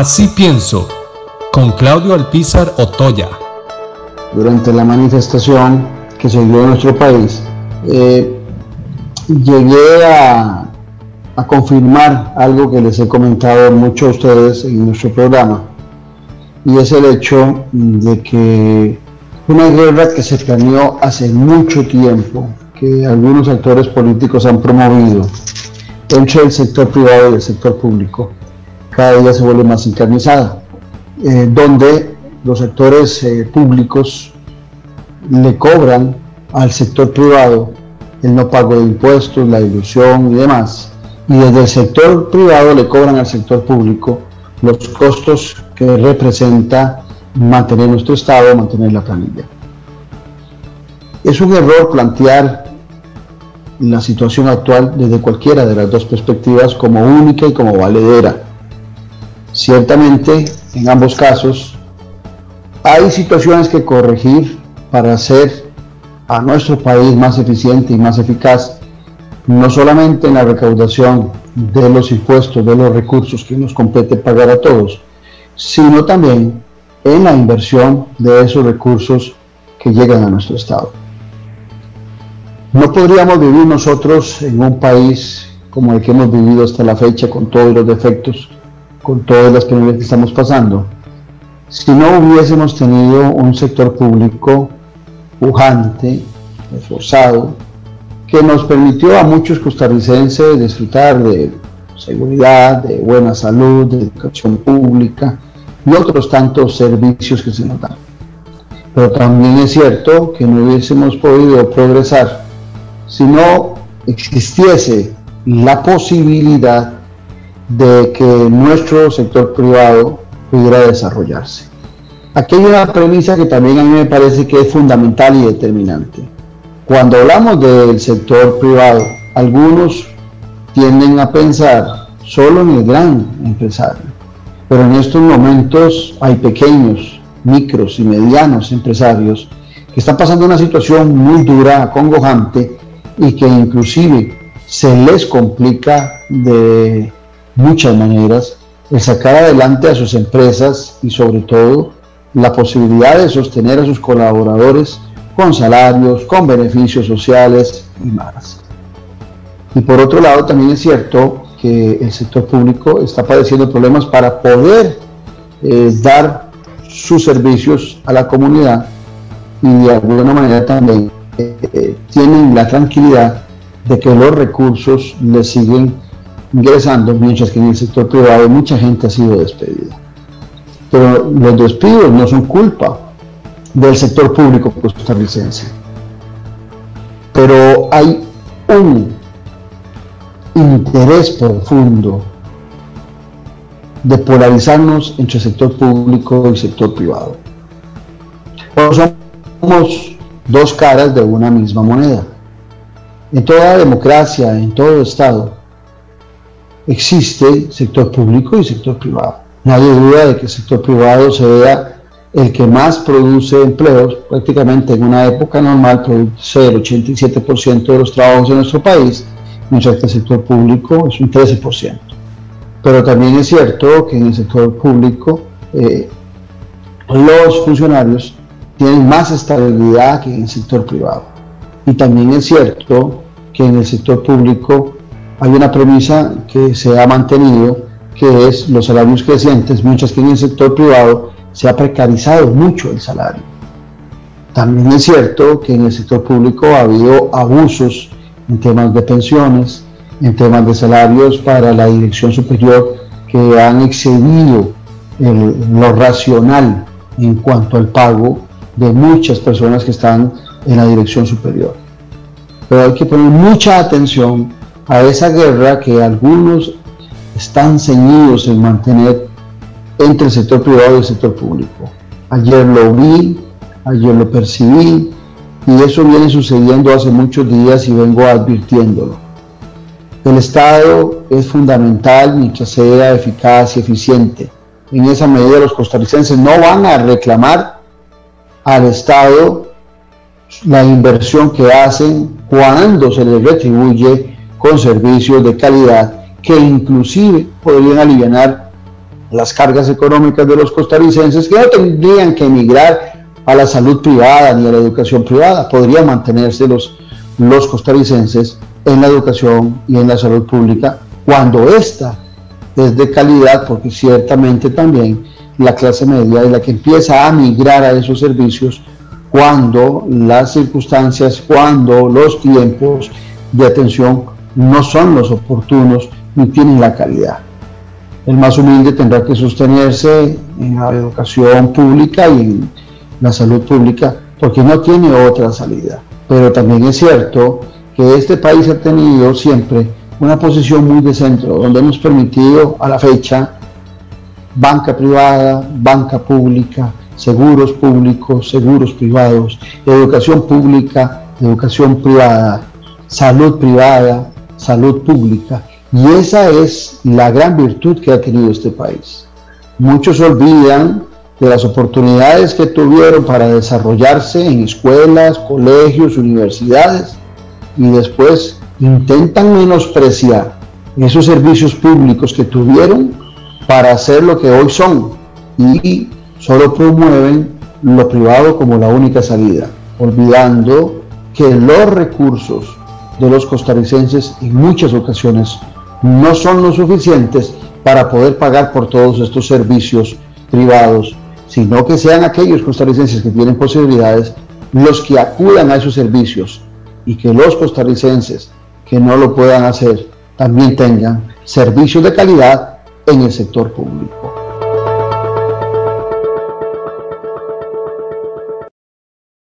Así pienso, con Claudio Alpizar Otoya. Durante la manifestación que se dio en nuestro país, eh, llegué a, a confirmar algo que les he comentado mucho a ustedes en nuestro programa, y es el hecho de que una guerra que se planeó hace mucho tiempo, que algunos actores políticos han promovido entre el sector privado y el sector público, cada día se vuelve más encarnizada, eh, donde los sectores eh, públicos le cobran al sector privado el no pago de impuestos, la ilusión y demás, y desde el sector privado le cobran al sector público los costos que representa mantener nuestro Estado, mantener la planilla. Es un error plantear la situación actual desde cualquiera de las dos perspectivas como única y como valedera. Ciertamente, en ambos casos, hay situaciones que corregir para hacer a nuestro país más eficiente y más eficaz, no solamente en la recaudación de los impuestos, de los recursos que nos compete pagar a todos, sino también en la inversión de esos recursos que llegan a nuestro Estado. No podríamos vivir nosotros en un país como el que hemos vivido hasta la fecha, con todos los defectos, con todas las penurias que estamos pasando, si no hubiésemos tenido un sector público pujante, esforzado, que nos permitió a muchos costarricenses disfrutar de seguridad, de buena salud, de educación pública y otros tantos servicios que se nos dan. Pero también es cierto que no hubiésemos podido progresar si no existiese la posibilidad de que nuestro sector privado pudiera desarrollarse. Aquí hay una premisa que también a mí me parece que es fundamental y determinante. Cuando hablamos del sector privado, algunos tienden a pensar solo en el gran empresario, pero en estos momentos hay pequeños, micros y medianos empresarios que están pasando una situación muy dura, acongojante y que inclusive se les complica de muchas maneras el sacar adelante a sus empresas y sobre todo la posibilidad de sostener a sus colaboradores con salarios, con beneficios sociales y más. Y por otro lado, también es cierto que el sector público está padeciendo problemas para poder eh, dar sus servicios a la comunidad y de alguna manera también eh, tienen la tranquilidad de que los recursos les siguen ingresando, mientras que en el sector privado mucha gente ha sido despedida. Pero los despidos no son culpa del sector público costarricense. Pero hay un interés profundo de polarizarnos entre sector público y sector privado. somos dos caras de una misma moneda. En toda democracia, en todo Estado, existe sector público y sector privado. Nadie duda de que el sector privado sea el que más produce empleos, prácticamente en una época normal produce el 87% de los trabajos en nuestro país, mientras que el sector público es un 13%. Pero también es cierto que en el sector público eh, los funcionarios tienen más estabilidad que en el sector privado. Y también es cierto que en el sector público hay una premisa que se ha mantenido, que es los salarios crecientes, mientras que en el sector privado se ha precarizado mucho el salario. También es cierto que en el sector público ha habido abusos en temas de pensiones, en temas de salarios para la dirección superior que han excedido lo racional en cuanto al pago de muchas personas que están en la dirección superior. Pero hay que poner mucha atención a esa guerra que algunos están ceñidos en mantener entre el sector privado y el sector público. Ayer lo vi, ayer lo percibí y eso viene sucediendo hace muchos días y vengo advirtiéndolo. El Estado es fundamental mientras sea eficaz y eficiente. En esa medida los costarricenses no van a reclamar al Estado la inversión que hacen cuando se les retribuye con servicios de calidad que inclusive podrían aliviar las cargas económicas de los costarricenses que no tendrían que emigrar a la salud privada ni a la educación privada, podrían mantenerse los, los costarricenses en la educación y en la salud pública cuando ésta es de calidad, porque ciertamente también la clase media es la que empieza a migrar a esos servicios cuando las circunstancias, cuando los tiempos de atención no son los oportunos ni tienen la calidad. El más humilde tendrá que sostenerse en la educación pública y en la salud pública porque no tiene otra salida. Pero también es cierto que este país ha tenido siempre una posición muy de centro, donde hemos permitido a la fecha banca privada, banca pública, seguros públicos, seguros privados, educación pública, educación privada, salud privada, salud pública. Y esa es la gran virtud que ha tenido este país. Muchos olvidan de las oportunidades que tuvieron para desarrollarse en escuelas, colegios, universidades y después intentan menospreciar esos servicios públicos que tuvieron para hacer lo que hoy son y solo promueven lo privado como la única salida, olvidando que los recursos de los costarricenses en muchas ocasiones no son lo suficientes para poder pagar por todos estos servicios privados, sino que sean aquellos costarricenses que tienen posibilidades los que acudan a esos servicios y que los costarricenses que no lo puedan hacer también tengan servicios de calidad en el sector público.